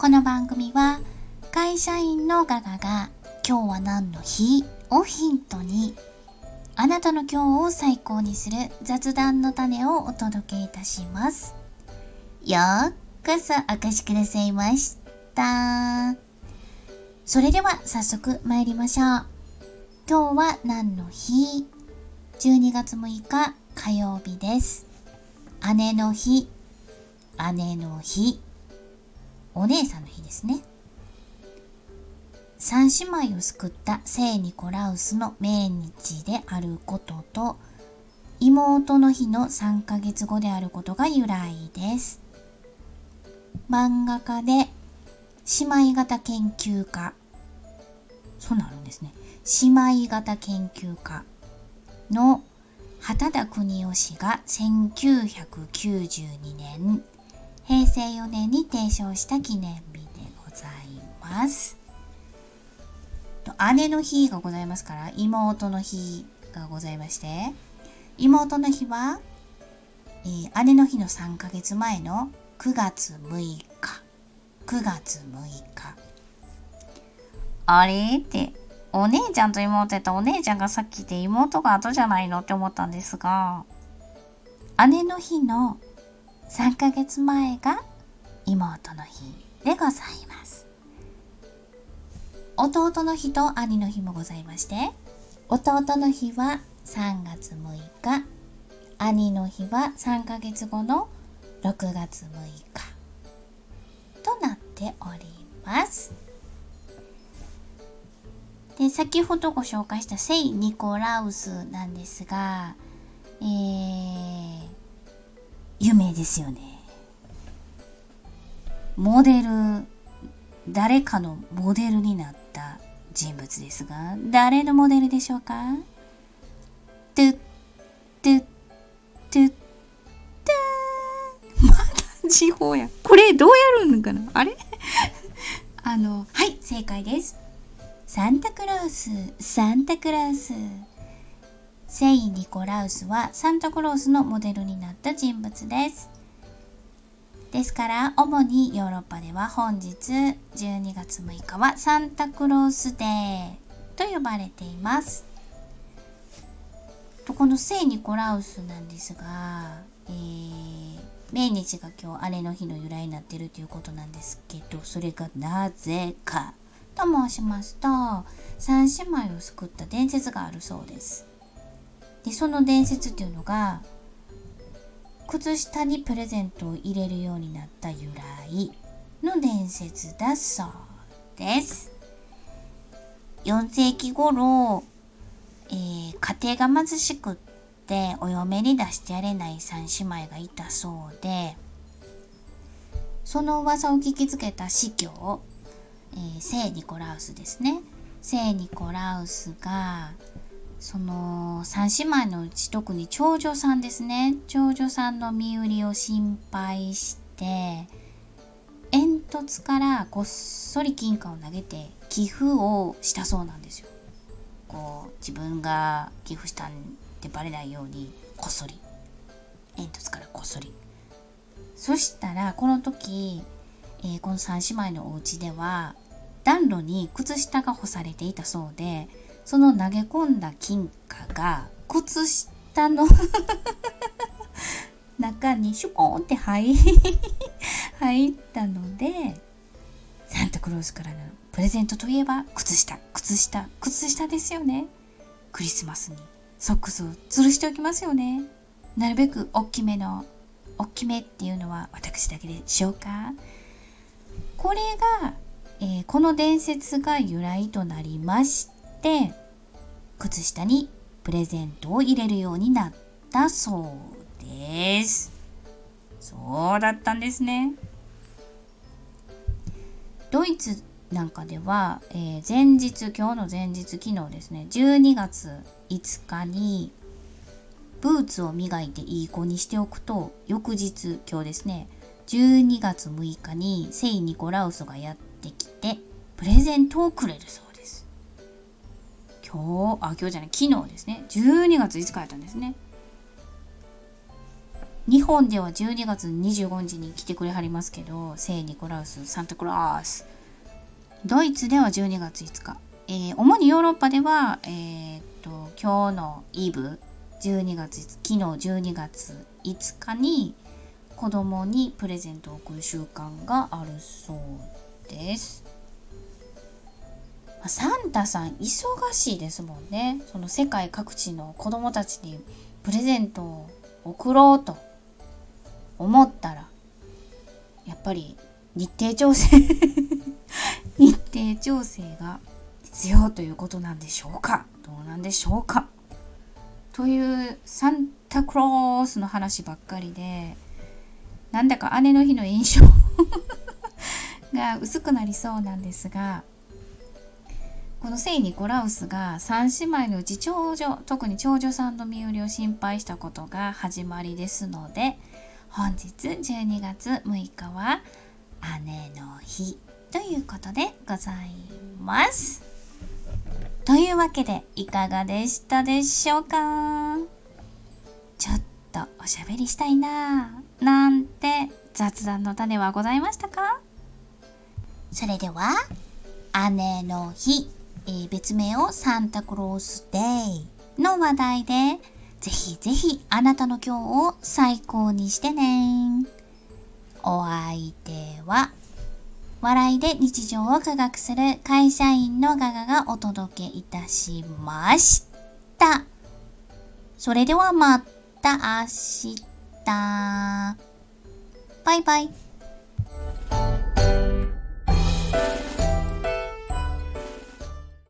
この番組は会社員のガガが今日は何の日をヒントにあなたの今日を最高にする雑談の種をお届けいたします。ようこそお越しくださいました。それでは早速参りましょう。今日は何の日 ?12 月6日火曜日です。姉の日、姉の日、お姉さんの日ですね。三姉妹を救った聖ニコラウスの命日であることと妹の日の3ヶ月後であることが由来です。漫画家で姉妹型研究家そうなるんですね。姉妹型研究家の畑田邦夫氏が1992年平成4年に提唱した記念日でございます。姉の日がございますから妹の日がございまして妹の日は、えー、姉の日の3ヶ月前の9月6日9月6日あれってお姉ちゃんと妹やったお姉ちゃんがさっきで妹が後じゃないのって思ったんですが姉の日の3ヶ月前が妹の日でございます。弟の日と兄の日もございまして弟の日は3月6日兄の日は3ヶ月後の6月6日となっております。で先ほどご紹介した聖ニコラウスなんですが、えー、有名ですよね。モデル、誰かのモデルになった人物ですが、誰のモデルでしょうか？トゥッ、トゥッ、トゥッ、トゥー また地方や。これどうやるんかな？あれ？あの、はい、正解です。サンタクロース、サンタクロース。聖ニコラウスはサンタクロースのモデルになった人物です。ですから主にヨーロッパでは本日12月6日はサンタクロースデーと呼ばれています。とこの聖ニコラウスなんですが、えー、命日が今日姉の日の由来になってるということなんですけどそれがなぜかと申しますと三姉妹を救った伝説があるそうですでその伝説っていうのが靴下にプレゼントを入れるようになった由来の伝説だそうです。4世紀頃、えー、家庭が貧しくってお嫁に出してやれない三姉妹がいたそうでその噂を聞きつけた司教えー、聖ニコラウスですね。聖ニコラウスがその3姉妹のうち特に長女さんですね。長女さんの身売りを心配して煙突からこっそり金貨を投げて寄付をしたそうなんですよ。こう自分が寄付したんってバレないようにこっそり。煙突からこっそり。そしたらこの時えー、この3姉妹のお家では暖炉に靴下が干されていたそうでその投げ込んだ金貨が靴下の 中にシュポーンって入 入ったのでサンタクロースからのプレゼントといえば靴下。靴下。靴下ですよね。クリスマスに。ソックスを吊るしておきますよね。なるべく大きめの大きめっていうのは私だけでしょうか。これが、えー、この伝説が由来となりまして靴下にプレゼントを入れるようになったそうですそうだったんですねドイツなんかでは、えー、前日今日の前日昨日ですね12月5日にブーツを磨いていい子にしておくと翌日今日ですね12月6日に聖ニコラウスがやってきてプレゼントをくれるそう。今日、あ、今日じゃない、昨日ですね。12月5日やったんですね。日本では12月25日に来てくれはりますけど聖ニコラウスサンタクロースドイツでは12月5日、えー、主にヨーロッパでは、えー、っと今日のイブ12月昨日12月5日に子供にプレゼントを贈る習慣があるそうです。サンタさん忙しいですもんね。その世界各地の子供たちにプレゼントを贈ろうと。思ったら、やっぱり日程調整。日程調整が必要ということなんでしょうか。どうなんでしょうか。というサンタクロースの話ばっかりで、なんだか姉の日の印象 が薄くなりそうなんですが、この聖ニコラウスが3姉妹のうち長女特に長女さんの身売りを心配したことが始まりですので本日12月6日は姉の日ということでございます。というわけでいかがでしたでしょうか？ちょっとおしゃべりしたいななんて雑談の種はございましたか？それでは姉の日。えー、別名をサンタクロースデイの話題で、ぜひぜひあなたの今日を最高にしてね。お相手は、笑いで日常を科学する会社員のガガがお届けいたしました。それではまた明日。バイバイ。